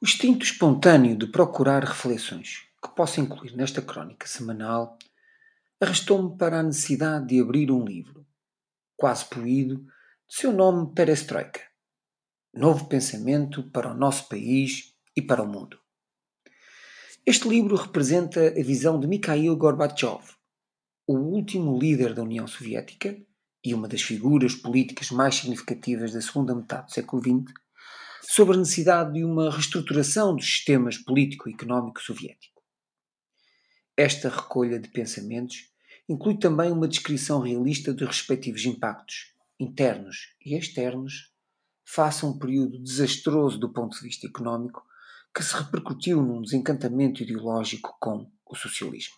O instinto espontâneo de procurar reflexões que possa incluir nesta crónica semanal arrastou-me para a necessidade de abrir um livro, quase poído, de seu nome Perestroika. Novo pensamento para o nosso país e para o mundo. Este livro representa a visão de Mikhail Gorbachev, o último líder da União Soviética e uma das figuras políticas mais significativas da segunda metade do século XX, sobre a necessidade de uma reestruturação dos sistemas político-económico soviético. Esta recolha de pensamentos inclui também uma descrição realista dos respectivos impactos, internos e externos, face a um período desastroso do ponto de vista económico que se repercutiu num desencantamento ideológico com o socialismo.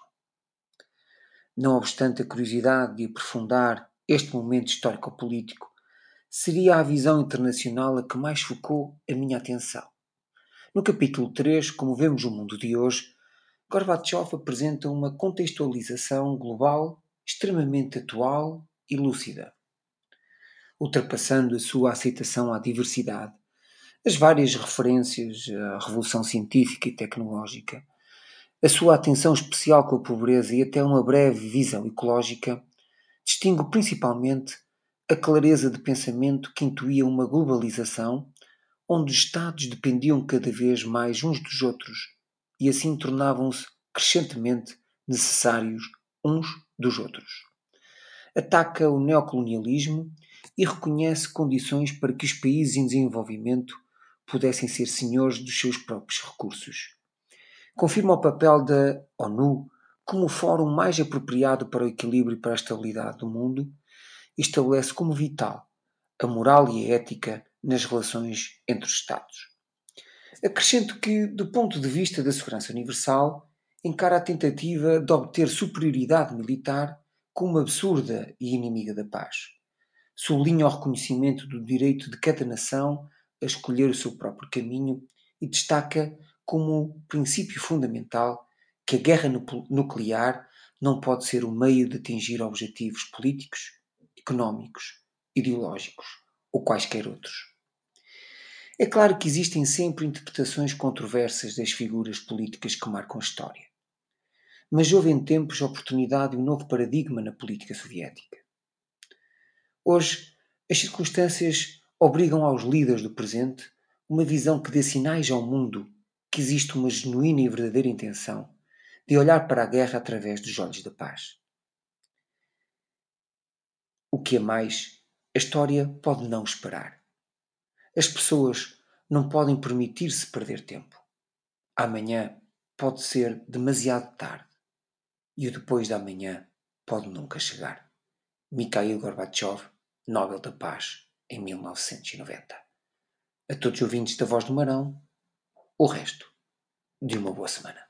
Não obstante a curiosidade de aprofundar este momento histórico-político, seria a visão internacional a que mais focou a minha atenção. No capítulo 3, como vemos o mundo de hoje, Gorbachev apresenta uma contextualização global extremamente atual e lúcida. Ultrapassando a sua aceitação à diversidade, as várias referências à revolução científica e tecnológica, a sua atenção especial com a pobreza e até uma breve visão ecológica, distingo principalmente a clareza de pensamento que intuía uma globalização onde os Estados dependiam cada vez mais uns dos outros e assim tornavam-se crescentemente necessários uns dos outros. Ataca o neocolonialismo e reconhece condições para que os países em desenvolvimento pudessem ser senhores dos seus próprios recursos confirma o papel da ONU como o fórum mais apropriado para o equilíbrio e para a estabilidade do mundo estabelece como vital a moral e a ética nas relações entre os Estados. Acrescento que, do ponto de vista da segurança universal, encara a tentativa de obter superioridade militar como absurda e inimiga da paz. Sublinha o reconhecimento do direito de cada nação a escolher o seu próprio caminho e destaca como princípio fundamental que a guerra nuclear não pode ser o meio de atingir objetivos políticos, económicos, ideológicos ou quaisquer outros. É claro que existem sempre interpretações controversas das figuras políticas que marcam a história. Mas houve em tempos a oportunidade de um novo paradigma na política soviética. Hoje, as circunstâncias obrigam aos líderes do presente uma visão que dê sinais ao mundo que existe uma genuína e verdadeira intenção de olhar para a guerra através dos olhos da paz. O que é mais, a história pode não esperar. As pessoas não podem permitir-se perder tempo. Amanhã pode ser demasiado tarde e o depois da manhã pode nunca chegar. Mikhail Gorbachev, Nobel da Paz, em 1990. A todos os ouvintes da Voz do Marão, o resto de uma boa semana.